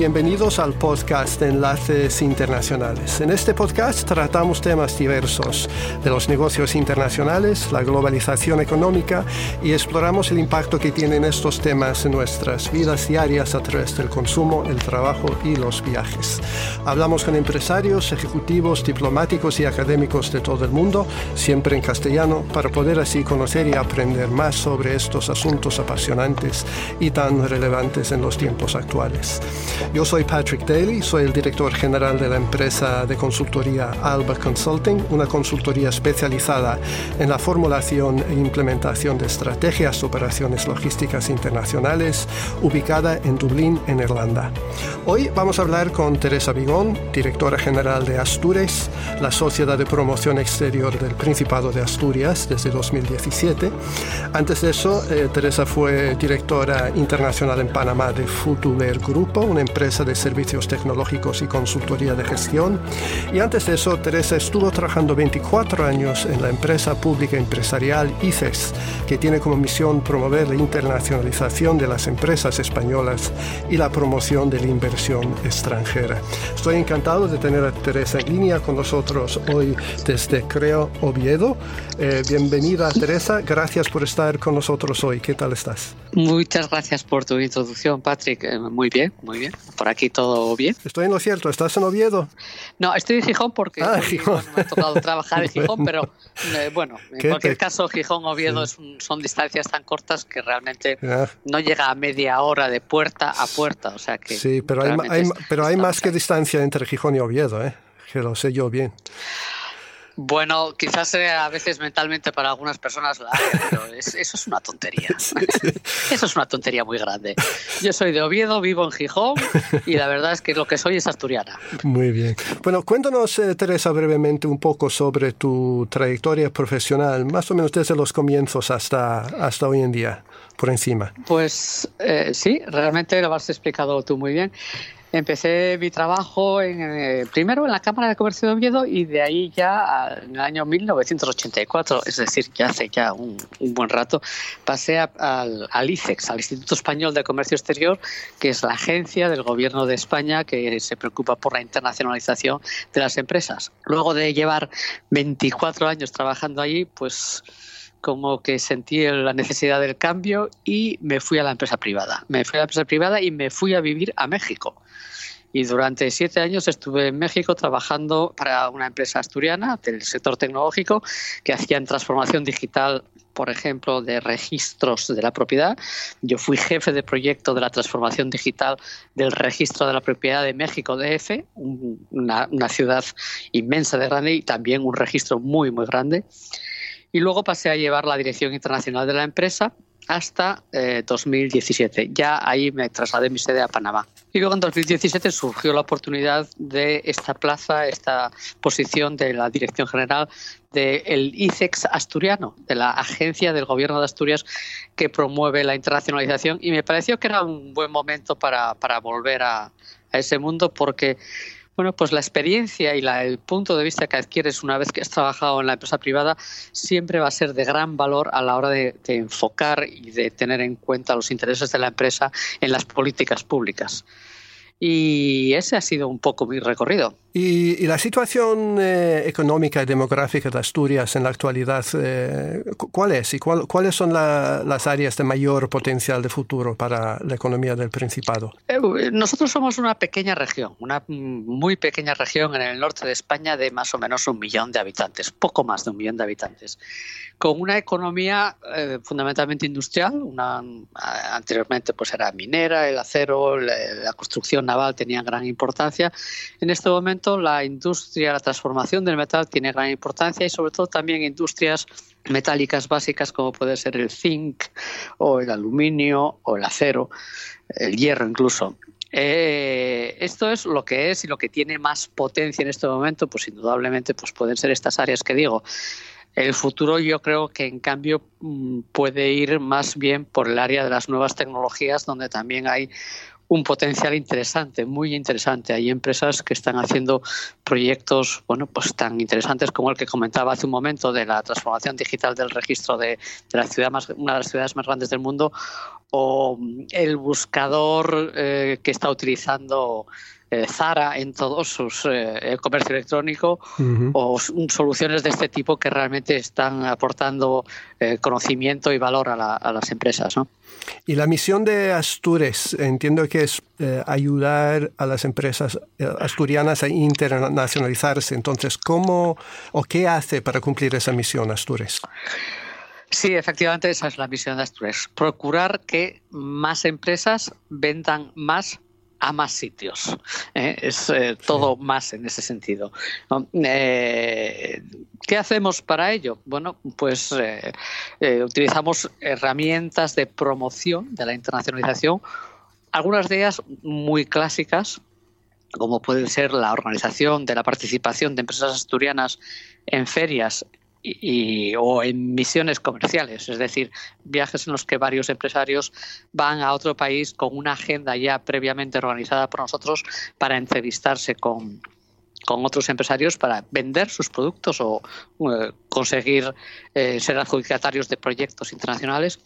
bienvenidos al podcast de Enlaces Internacionales. En este podcast tratamos temas diversos de los negocios internacionales, la globalización económica y exploramos el impacto que tienen estos temas en nuestras vidas diarias a través del consumo, el trabajo y los viajes. Hablamos con empresarios, ejecutivos, diplomáticos y académicos de todo el mundo, siempre en castellano, para poder así conocer y aprender más sobre estos asuntos apasionantes y tan relevantes en los tiempos actuales. Yo soy Patrick Daly, soy el director general de la empresa de consultoría Alba Consulting, una consultoría especializada en la formulación e implementación de estrategias de operaciones logísticas internacionales, ubicada en Dublín, en Irlanda. Hoy vamos a hablar con Teresa Vigón, directora general de Astures, la Sociedad de Promoción Exterior del Principado de Asturias desde 2017. Antes de eso, eh, Teresa fue directora internacional en Panamá de Futuler Grupo, una empresa de servicios tecnológicos y consultoría de gestión. Y antes de eso, Teresa estuvo trabajando 24 años en la empresa pública empresarial ICES, que tiene como misión promover la internacionalización de las empresas españolas y la promoción de la inversión extranjera. Estoy encantado de tener a Teresa en línea con nosotros hoy desde Creo Oviedo. Eh, bienvenida Teresa, gracias por estar con nosotros hoy. ¿Qué tal estás? Muchas gracias por tu introducción, Patrick. Eh, muy bien, muy bien. Por aquí todo bien. Estoy en lo cierto. ¿Estás en Oviedo? No, estoy en Gijón porque ah, me ha tocado trabajar en Gijón, pero eh, bueno, en cualquier caso, Gijón-Oviedo son distancias tan cortas que realmente no llega a media hora de puerta a puerta. O sea que sí, pero hay, pero hay más que distancia entre Gijón y Oviedo, ¿eh? que lo sé yo bien. Bueno, quizás sea a veces mentalmente para algunas personas la pero eso es una tontería. Eso es una tontería muy grande. Yo soy de Oviedo, vivo en Gijón y la verdad es que lo que soy es asturiana. Muy bien. Bueno, cuéntanos, eh, Teresa, brevemente un poco sobre tu trayectoria profesional, más o menos desde los comienzos hasta, hasta hoy en día, por encima. Pues eh, sí, realmente lo has explicado tú muy bien. Empecé mi trabajo en, eh, primero en la Cámara de Comercio de Oviedo y de ahí ya en el año 1984, es decir, ya hace ya un, buen rato, pasé al, al, ICEX, al Instituto Español de Comercio Exterior, que es la agencia del Gobierno de España que se preocupa por la internacionalización de las empresas. Luego de llevar 24 años trabajando allí, pues como que sentí la necesidad del cambio y me fui a la empresa privada. Me fui a la empresa privada y me fui a vivir a México. Y durante siete años estuve en México trabajando para una empresa asturiana del sector tecnológico que hacía transformación digital, por ejemplo, de registros de la propiedad. Yo fui jefe de proyecto de la transformación digital del registro de la propiedad de México DF, una, una ciudad inmensa de grande y también un registro muy, muy grande y luego pasé a llevar la dirección internacional de la empresa hasta 2017. Eh, ya ahí me trasladé mi sede a Panamá. Y luego en 2017 surgió la oportunidad de esta plaza, esta posición de la dirección general del ICEX asturiano, de la agencia del gobierno de Asturias que promueve la internacionalización. Y me pareció que era un buen momento para, volver a, a ese mundo porque bueno, pues la experiencia y el punto de vista que adquieres una vez que has trabajado en la empresa privada siempre va a ser de gran valor a la hora de, de enfocar y de tener en cuenta los intereses de la empresa en las políticas públicas. Y ese ha sido un poco mi recorrido. ¿Y, la situación eh, económica y demográfica de Asturias en la actualidad, eh, cuál es? ¿Y cuáles son las áreas de mayor potencial de futuro para la economía del Principado? Eh, nosotros somos una pequeña región, una muy pequeña región en el norte de España de más o menos un millón de habitantes, poco más de un millón de habitantes con una economía eh, fundamentalmente industrial. Una, anteriormente pues era minera, el acero, la, construcción naval tenían gran importancia. En este momento la industria, la transformación del metal tiene gran importancia y sobre todo también industrias metálicas básicas como puede ser el zinc o el aluminio o el acero, el hierro incluso. Eh, esto es lo que es y lo que tiene más potencia en este momento, pues indudablemente pues pueden ser estas áreas que digo. El futuro yo creo que en cambio mm, puede ir más bien por el área de las nuevas tecnologías, donde también hay un potencial interesante, muy interesante. Hay empresas que están haciendo proyectos, bueno, pues tan interesantes como el que comentaba hace un momento de la transformación digital del registro de, la ciudad más, una de las ciudades más grandes del mundo, o el buscador eh, que está utilizando eh, Zara en todo sus eh, comercio electrónico o soluciones de este tipo que realmente están aportando eh, conocimiento y valor a, las empresas. Y la misión de Astures, entiendo que es ayudar a las empresas asturianas a internacionalizarse. Entonces, ¿cómo o qué hace para cumplir esa misión Astures? Sí, efectivamente, esa es la misión de Astures. Procurar que más empresas vendan más a más sitios. ¿eh? Es eh, todo más en ese sentido. Eh, ¿Qué hacemos para ello? Bueno, pues utilizamos herramientas de promoción de la internacionalización, algunas de ellas muy clásicas, como puede ser la organización de la participación de empresas asturianas en ferias y, o en misiones comerciales, es decir, viajes en los que varios empresarios van a otro país con una agenda ya previamente organizada por nosotros para entrevistarse con, con otros empresarios para vender sus productos o eh, conseguir eh, ser adjudicatarios de proyectos internacionales.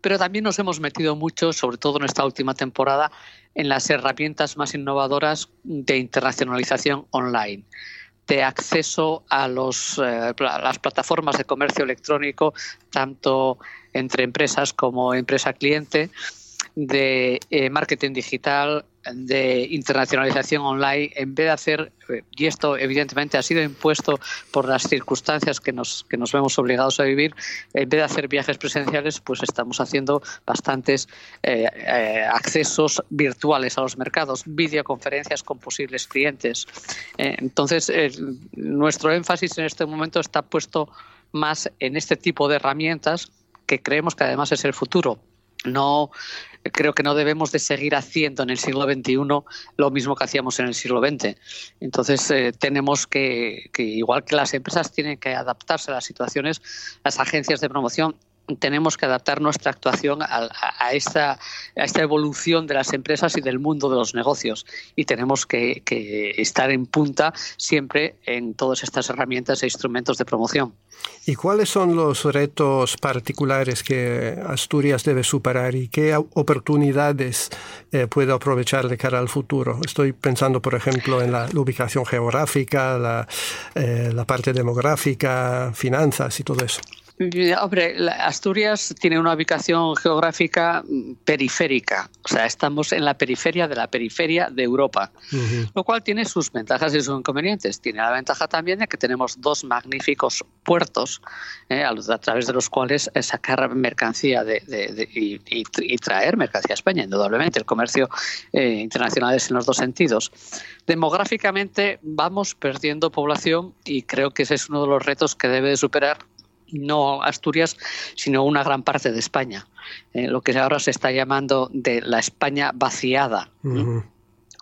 Pero también nos hemos metido mucho, sobre todo en esta última temporada, en las herramientas más innovadoras de internacionalización online de acceso a, los, eh, las plataformas de comercio electrónico, tanto entre empresas como empresa cliente, de eh, marketing digital, de internacionalización online, en vez de hacer, eh, y esto evidentemente ha sido impuesto por las circunstancias que nos, que nos vemos obligados a vivir, en vez de hacer viajes presenciales, pues estamos haciendo bastantes eh, accesos virtuales a los mercados, videoconferencias con posibles clientes. entonces, nuestro énfasis en este momento está puesto más en este tipo de herramientas que creemos que además es el futuro no creo que no debemos de seguir haciendo en el siglo XXI lo mismo que hacíamos en el siglo XX. Entonces eh, tenemos que, que, igual que las empresas tienen que adaptarse a las situaciones, las agencias de promoción tenemos que adaptar nuestra actuación a, esta, evolución de las empresas y del mundo de los negocios. Y tenemos que, estar en punta siempre en todas estas herramientas e instrumentos de promoción. ¿Y cuáles son los retos particulares que Asturias debe superar y qué oportunidades eh, puede aprovechar de cara al futuro? Estoy pensando, por ejemplo, en la, ubicación geográfica, eh, la parte demográfica, finanzas y todo eso. Hombre, Asturias tiene una ubicación geográfica periférica, o sea, estamos en la periferia de la periferia de Europa, lo cual tiene sus ventajas y sus inconvenientes. Tiene la ventaja también de que tenemos dos magníficos puertos eh, a, través de los cuales eh, sacar mercancía y, traer mercancía a España, indudablemente. El comercio eh, internacional es en los dos sentidos. Demográficamente vamos perdiendo población y creo que ese es uno de los retos que debe superar no Asturias, sino una gran parte de España, eh, lo que ahora se está llamando de la España vaciada.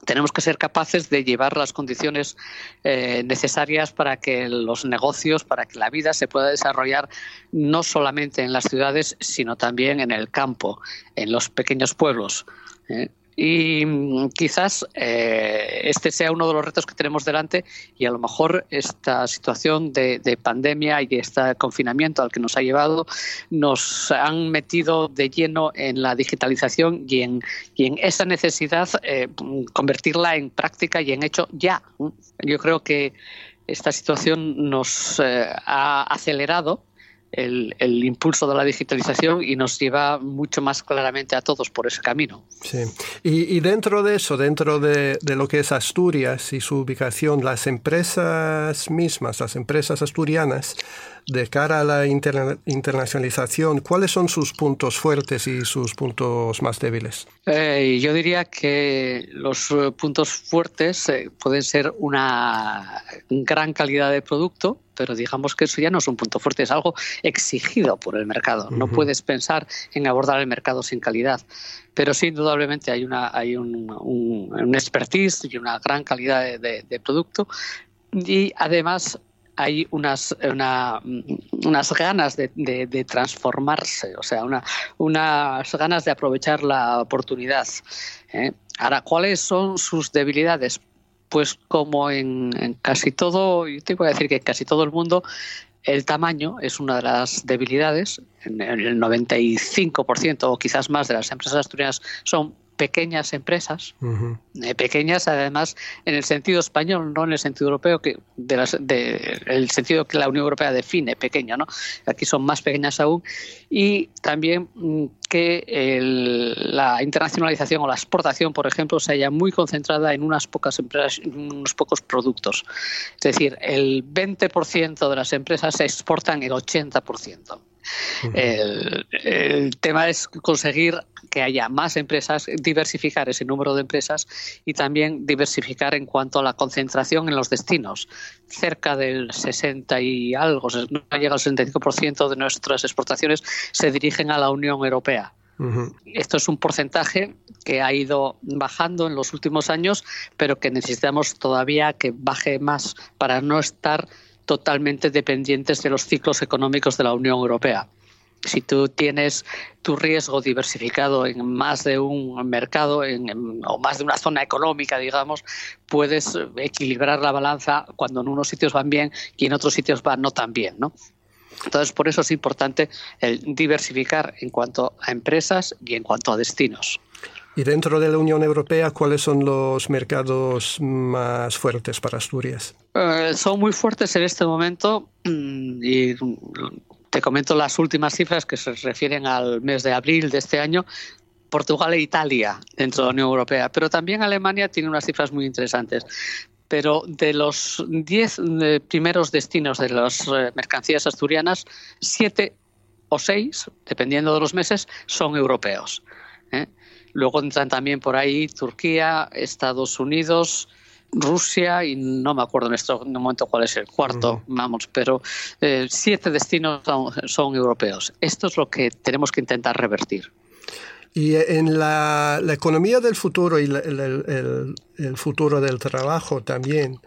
Tenemos que ser capaces de llevar las condiciones eh, necesarias para que los negocios, para que la vida se pueda desarrollar no solamente en las ciudades, sino también en el campo, en los pequeños pueblos. ¿eh? Y mm, quizás eh, este sea uno de los retos que tenemos delante y a lo mejor esta situación de, pandemia y este confinamiento al que nos ha llevado nos han metido de lleno en la digitalización y en, y en esa necesidad eh, convertirla en práctica y en hecho ya. Yo creo que esta situación nos eh, ha acelerado el, impulso de la digitalización y nos lleva mucho más claramente a todos por ese camino. Sí. Y, dentro de eso, dentro de, de, lo que es Asturias y su ubicación, las empresas mismas, las empresas asturianas, de cara a la internacionalización, ¿cuáles son sus puntos fuertes y sus puntos más débiles? Eh, yo diría que los eh, puntos fuertes eh, pueden ser una gran calidad de producto, pero digamos que eso ya no es un punto fuerte, es algo exigido por el mercado. No puedes pensar en abordar el mercado sin calidad. Pero sí, indudablemente hay, una, hay un, un, expertise y una gran calidad de producto y además hay unas, unas ganas de, transformarse, o sea, una, unas ganas de aprovechar la oportunidad. ¿eh? Ahora, ¿cuáles son sus debilidades? Pues como en, casi todo, yo te voy a decir que en casi todo el mundo, el tamaño es una de las debilidades. En el 95% o quizás más de las empresas asturianas son pequeñas empresas, eh, pequeñas además en el sentido español, no en el sentido europeo, que de, el sentido que la Unión Europea define pequeño, ¿no? Aquí son más pequeñas aún y también mm, que la internacionalización o la exportación, por ejemplo, se haya muy concentrada en unas pocas empresas, en unos pocos productos. Es decir, el 20% de las empresas se exportan el 80% el, tema es conseguir que haya más empresas, diversificar ese número de empresas y también diversificar en cuanto a la concentración en los destinos. Cerca del 60 y algo, no llega al 65% de nuestras exportaciones se dirigen a la Unión Europea. Esto es un porcentaje que ha ido bajando en los últimos años, pero que necesitamos todavía que baje más para no estar totalmente dependientes de los ciclos económicos de la Unión Europea. Si tú tienes tu riesgo diversificado en más de un mercado o más de una zona económica, digamos, puedes equilibrar la balanza cuando en unos sitios van bien y en otros sitios van no tan bien, ¿no? Entonces, por eso es importante el diversificar en cuanto a empresas y en cuanto a destinos. Y dentro de la Unión Europea, ¿cuáles son los mercados más fuertes para Asturias? Eh, son muy fuertes en este momento mm, y te comento las últimas cifras que se refieren al mes de abril de este año. Portugal e Italia dentro de la Unión Europea, pero también Alemania tiene unas cifras muy interesantes pero de los 10 eh, primeros destinos de las eh, mercancías asturianas, siete o seis, dependiendo de los meses, son europeos. Luego entran también por ahí Turquía, Estados Unidos, Rusia y no me acuerdo en este momento cuál es el cuarto, vamos, pero eh, siete destinos son, europeos. Esto es lo que tenemos que intentar revertir. Y en la, economía del futuro y el, futuro del trabajo también,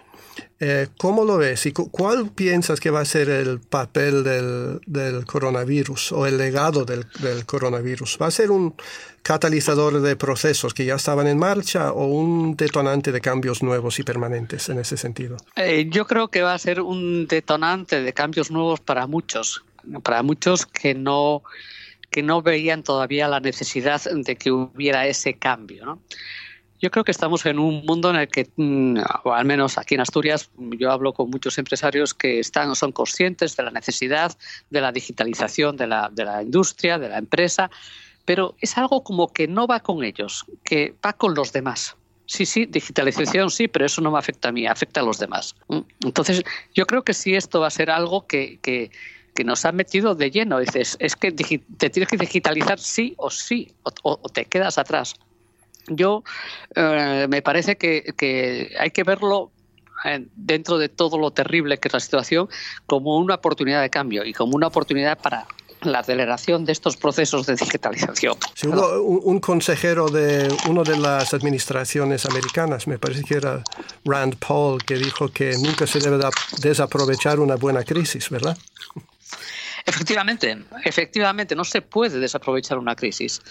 eh, ¿Cómo lo ves y cuál piensas que va a ser el papel del, coronavirus o el legado del, coronavirus? ¿Va a ser un catalizador de procesos que ya estaban en marcha o un detonante de cambios nuevos y permanentes en ese sentido? Eh, yo creo que va a ser un detonante de cambios nuevos para muchos, para muchos que no que no veían todavía la necesidad de que hubiera ese cambio. Yo creo que estamos en un mundo en el que, mm, o al menos aquí en Asturias, yo hablo con muchos empresarios que están, son conscientes de la necesidad de la digitalización de la, de la industria, de la empresa, pero es algo como que no va con ellos, que va con los demás. Sí, sí, digitalización sí, pero eso no me afecta a mí, afecta a los demás. Mm. Entonces, yo creo que sí esto va a ser algo que, que, nos ha metido de lleno. Dices, es que te tienes que digitalizar sí o sí, o te quedas atrás. Yo eh, me parece que, hay que verlo eh, dentro de todo lo terrible que es la situación como una oportunidad de cambio y como una oportunidad para la aceleración de estos procesos de digitalización. hubo un, consejero de una de las administraciones americanas, me parece que era Rand Paul, que dijo que nunca se debe desaprovechar una buena crisis, ¿verdad? Efectivamente, efectivamente, no se puede desaprovechar una crisis.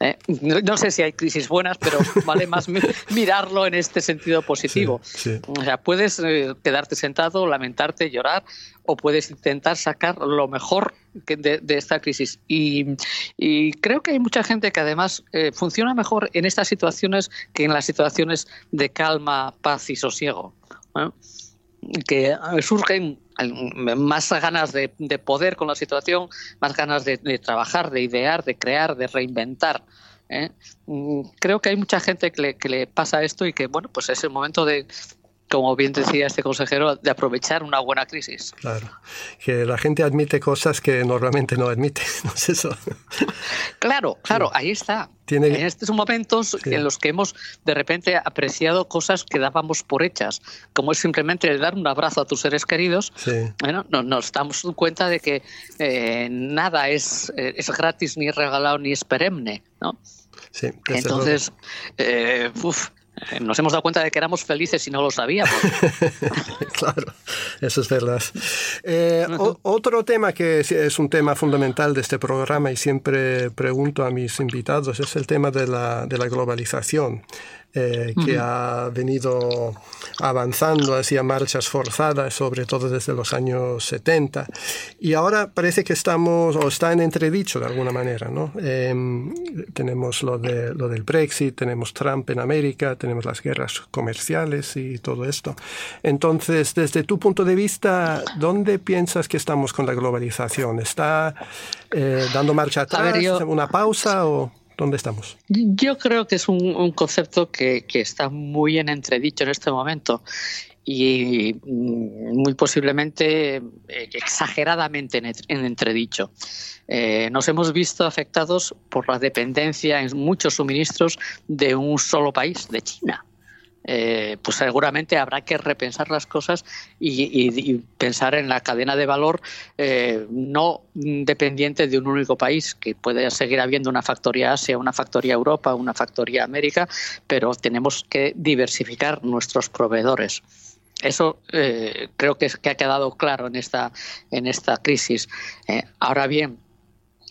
¿eh? No, sé si hay crisis buenas, pero vale más mirarlo en este sentido positivo. O sea, puedes eh, quedarte sentado, lamentarte, llorar, o puedes intentar sacar lo mejor de, esta crisis. Y, creo que hay mucha gente que además eh, funciona mejor en estas situaciones que en las situaciones de calma, paz y sosiego. Que surgen más ganas de, poder con la situación, más ganas de, trabajar, de idear, de crear, de reinventar. ¿eh? Mm, creo que hay mucha gente que le, que le, pasa esto y que, bueno, pues es el momento de, como bien decía este consejero, de aprovechar una buena crisis. Claro, que la gente admite cosas que normalmente no admite, ¿no es eso? Claro, claro, ahí está. En estos momentos en los que hemos de repente apreciado cosas que dábamos por hechas, como es simplemente dar un abrazo a tus seres queridos, bueno, nos, damos cuenta de que eh, nada es, eh, es gratis, ni regalado, ni es perenne, ¿no? Sí, Entonces, eh, nos hemos dado cuenta de que éramos felices y no lo sabíamos. claro, Eso es verdad. Eh, otro tema que es un tema fundamental de este programa y siempre pregunto a mis invitados es el tema de la, de la globalización. Eh, que ha venido avanzando hacia marchas forzadas, sobre todo desde los años 70. Y ahora parece que estamos, o está en entredicho de alguna manera. ¿no? Em, tenemos lo, de, lo del Brexit, tenemos Trump en América, tenemos las guerras comerciales y todo esto. Entonces, desde tu punto de vista, ¿dónde piensas que estamos con la globalización? ¿Está eh, dando marcha atrás? ¿Una pausa o...? ¿Dónde estamos? Yo creo que es un, concepto que, está muy en entredicho en este momento y mm, muy posiblemente eh, exageradamente en, entredicho. Eh, nos hemos visto afectados por la dependencia en muchos suministros de un solo país, de China. Eh, pues seguramente habrá que repensar las cosas y, pensar en la cadena de valor eh, no dependiente de un único país, que puede seguir habiendo una factoría Asia, una factoría Europa, una factoría América, pero tenemos que diversificar nuestros proveedores. Eso eh, creo que, que, ha quedado claro en esta, en esta crisis. ahora bien,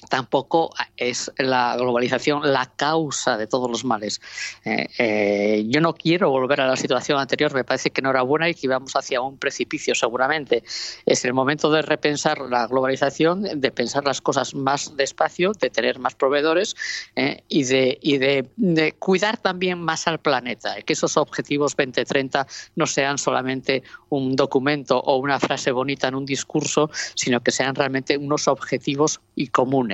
tampoco es la globalización la causa de todos los males. Eh, eh, yo no quiero volver a la situación anterior, me parece que no era buena y que íbamos hacia un precipicio seguramente. Es el momento de repensar la globalización, de pensar las cosas más despacio, de tener más proveedores eh, y, de, cuidar también más al planeta, que esos objetivos 2030 no sean solamente un documento o una frase bonita en un discurso, sino que sean realmente unos objetivos y comunes.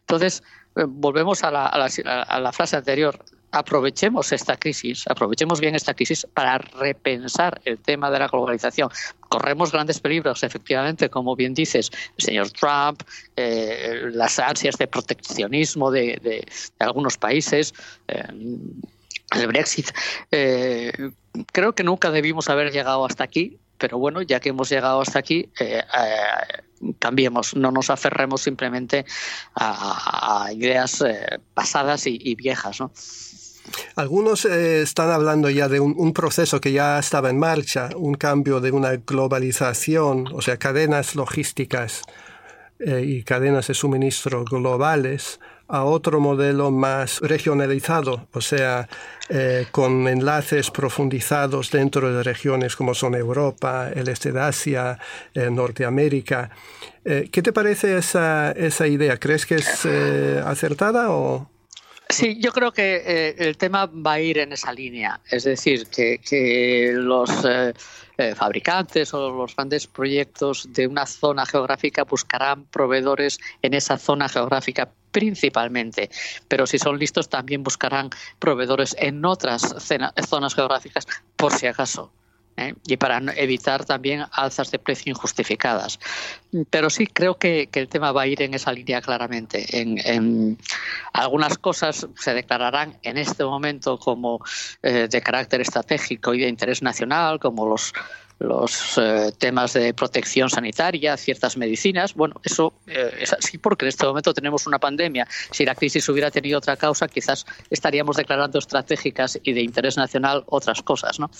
Entonces, eh, volvemos a la, frase anterior. Aprovechemos esta crisis, aprovechemos bien esta crisis para repensar el tema de la globalización. Corremos grandes peligros, efectivamente, como bien dices, el señor Trump, eh, las ansias de proteccionismo de, algunos países. Eh, el Brexit. creo que nunca debimos haber llegado hasta aquí pero bueno, ya que hemos llegado hasta aquí, eh, eh, cambiemos, no nos aferremos simplemente a, ideas eh, pasadas y, viejas. ¿no? Algunos están hablando ya de un, proceso que ya estaba en marcha, un cambio de una globalización, o sea, cadenas logísticas y cadenas de suministro globales a otro modelo más regionalizado, o sea, eh, con enlaces profundizados dentro de regiones como son Europa, el este de Asia, eh, Norteamérica. Eh, ¿Qué te parece esa, esa idea? ¿Crees que es acertada o...? Sí, yo creo que el tema va a ir en esa línea. Es decir, que, que los fabricantes o los grandes proyectos de una zona geográfica buscarán proveedores en esa zona geográfica principalmente, pero si son listos también buscarán proveedores en otras zonas geográficas por si acaso. ¿eh? y para evitar también alzas de precio injustificadas. Pero sí creo que, el tema va a ir en esa línea claramente. En, algunas cosas se declararán en este momento como eh, de carácter estratégico y de interés nacional, como los los eh, temas de protección sanitaria, ciertas medicinas. Bueno, eso eh, es así porque en este momento tenemos una pandemia. Si la crisis hubiera tenido otra causa, quizás estaríamos declarando estratégicas y de interés nacional otras cosas, ¿no?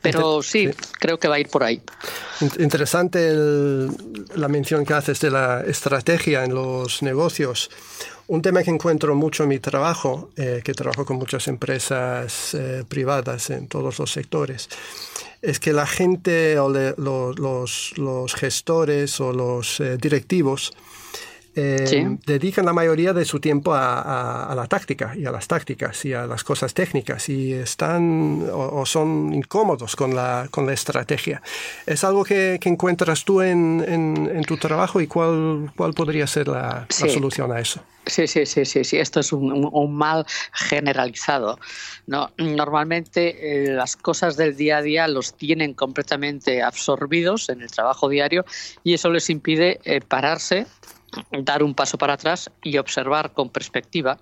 Pero sí, creo que va a ir por ahí. Interesante la mención que haces de la estrategia en los negocios. Un tema que encuentro mucho en mi trabajo, eh, que trabajo con muchas empresas privadas en todos los sectores, es que la gente o los, gestores o los eh, directivos eh, dedican la mayoría de su tiempo a, la táctica y a las tácticas y a las cosas técnicas y están o, son incómodos con la, con la estrategia. ¿Es algo que, encuentras tú en, tu trabajo y cuál, cuál podría ser la, solución a eso? Sí, sí, sí, sí, sí. Esto es un, mal generalizado. ¿no? Normalmente eh, las cosas del día a día los tienen completamente absorbidos en el trabajo diario y eso les impide eh, pararse dar un paso para atrás y observar con perspectiva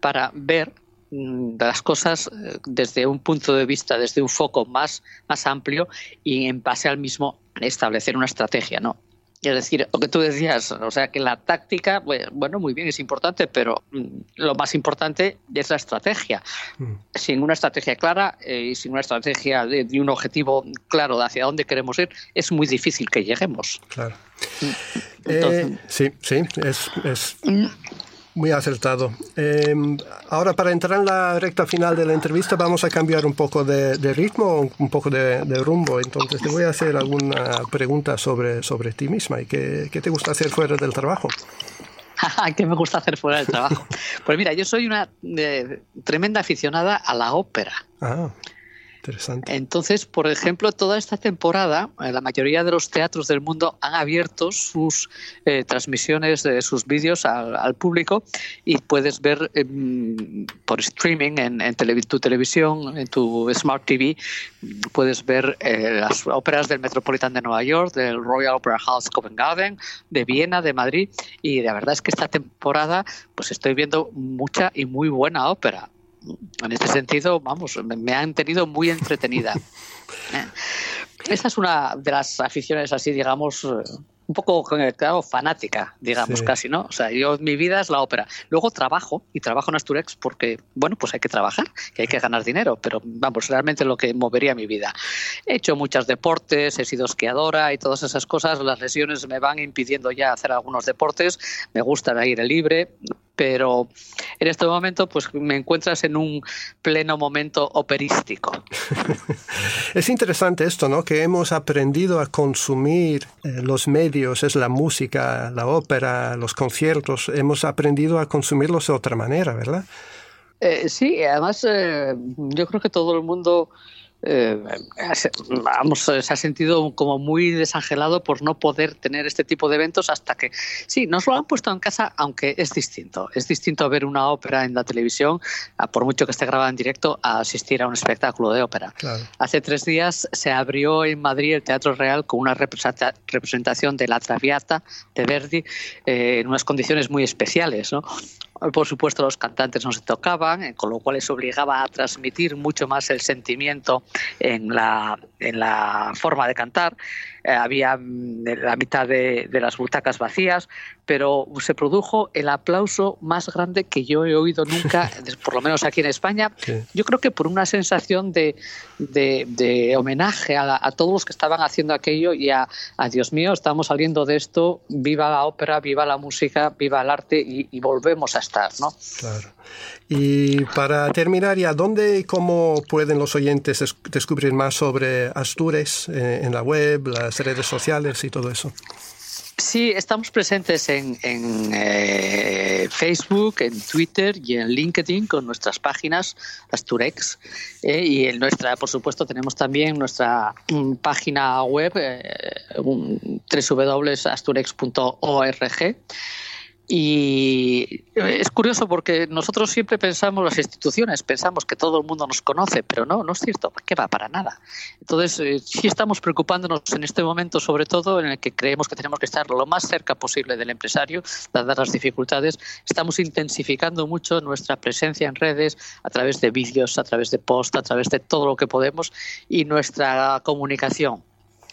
para ver mm, las cosas eh, desde un punto de vista, desde un foco más, más amplio y en base al mismo establecer una estrategia, ¿no? Es decir, lo que tú decías, o sea, que la táctica, bueno, muy bien, es importante, pero mm, lo más importante es la estrategia. Mm. Sin una estrategia clara eh, y sin una estrategia de, un objetivo claro de hacia dónde queremos ir, es muy difícil que lleguemos. Claro. Mm. Eh, sí, sí, es, es muy acertado. Em, ahora, para entrar en la recta final de la entrevista, vamos a cambiar un poco de, ritmo, un poco de, rumbo. Entonces, te voy a hacer alguna pregunta sobre, sobre ti misma y qué, qué te gusta hacer fuera del trabajo. ¿Qué me gusta hacer fuera del trabajo? Pues mira, yo soy una eh, tremenda aficionada a la ópera. Ah. Entonces, por ejemplo, toda esta temporada, eh, la mayoría de los teatros del mundo han abierto sus eh, transmisiones de sus vídeos al, público y puedes ver em, por streaming en, tu televisión, en tu Smart TV, puedes ver eh, las óperas del Metropolitan de Nueva York, del Royal Opera House Covent Garden, de Viena, de Madrid y la verdad es que esta temporada pues estoy viendo mucha y muy buena ópera en este sentido, vamos, me han tenido muy entretenida. Eh, esa es una de las aficiones así, digamos, eh, un poco claro, fanática, digamos, casi, ¿no? O sea, yo, mi vida es la ópera. Luego trabajo, y trabajo en Asturex porque, bueno, pues hay que trabajar, que hay que ganar dinero, pero vamos, realmente lo que movería mi vida. He hecho muchos deportes, he sido esquiadora y todas esas cosas. Las lesiones me van impidiendo ya hacer algunos deportes. Me gusta el aire libre, pero en este momento pues me encuentras en un pleno momento operístico. es interesante esto, ¿no? Que hemos aprendido a consumir eh, los medios, es la música, la ópera, los conciertos, hemos aprendido a consumirlos de otra manera, ¿verdad? Eh, sí, además eh, yo creo que todo el mundo eh, vamos, se ha sentido como muy desangelado por no poder tener este tipo de eventos hasta que, sí, nos lo han puesto en casa, aunque es distinto. Es distinto ver una ópera en la televisión, por mucho que esté grabada en directo, a asistir a un espectáculo de ópera. Hace tres días se abrió en Madrid el Teatro Real con una representación de La Traviata de Verdi eh, en unas condiciones muy especiales. ¿no? Por supuesto, los cantantes no se tocaban, eh, con lo cual les obligaba a transmitir mucho más el sentimiento en la, en la forma de cantar. Eh, había mm, la mitad de, las butacas vacías, pero se produjo el aplauso más grande que yo he oído nunca, por lo menos aquí en España. Yo creo que por una sensación de, de, homenaje a, todos los que estaban haciendo aquello y a, Dios mío, estamos saliendo de esto, viva la ópera, viva la música, viva el arte y, y volvemos a estar, ¿no? Claro. Y para terminar ya, ¿dónde y cómo pueden los oyentes descubrir más sobre Astures eh, en la web, las redes sociales y todo eso? Sí, estamos presentes en, eh, Facebook, en Twitter y en LinkedIn con nuestras páginas Asturex. Eh, y en nuestra, por supuesto, tenemos también nuestra mm, página web www.asturex.org y es curioso porque nosotros siempre pensamos, las instituciones, pensamos que todo el mundo nos conoce, pero no, no es cierto, que va para nada. Entonces, eh, sí estamos preocupándonos en este momento, sobre todo en el que creemos que tenemos que estar lo más cerca posible del empresario, dadas las dificultades. Estamos intensificando mucho nuestra presencia en redes, a través de vídeos, a través de post, a través de todo lo que podemos y nuestra comunicación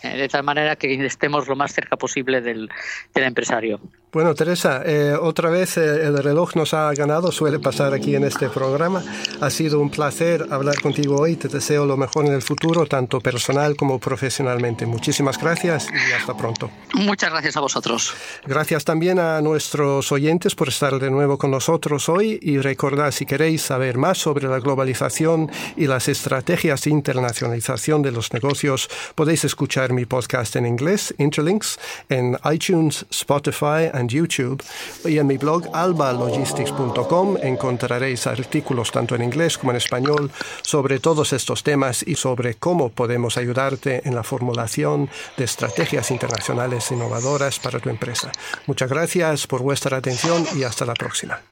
eh, de tal manera que estemos lo más cerca posible del empresario. Bueno, Teresa, eh, otra vez eh, el reloj nos ha ganado, suele pasar aquí en este programa. Ha sido un placer hablar contigo hoy, te deseo lo mejor en el futuro, tanto personal como profesionalmente. Muchísimas gracias y hasta pronto. Muchas gracias a vosotros. Gracias también a nuestros oyentes por estar de nuevo con nosotros hoy y recordad si queréis saber más sobre la globalización y las estrategias de internacionalización de los negocios, podéis escuchar mi podcast en inglés, Interlinks, en iTunes, Spotify YouTube. Y en mi blog albalogistics.com encontraréis artículos tanto en inglés como en español sobre todos estos temas y sobre cómo podemos ayudarte en la formulación de estrategias internacionales innovadoras para tu empresa. Muchas gracias por vuestra atención y hasta la próxima.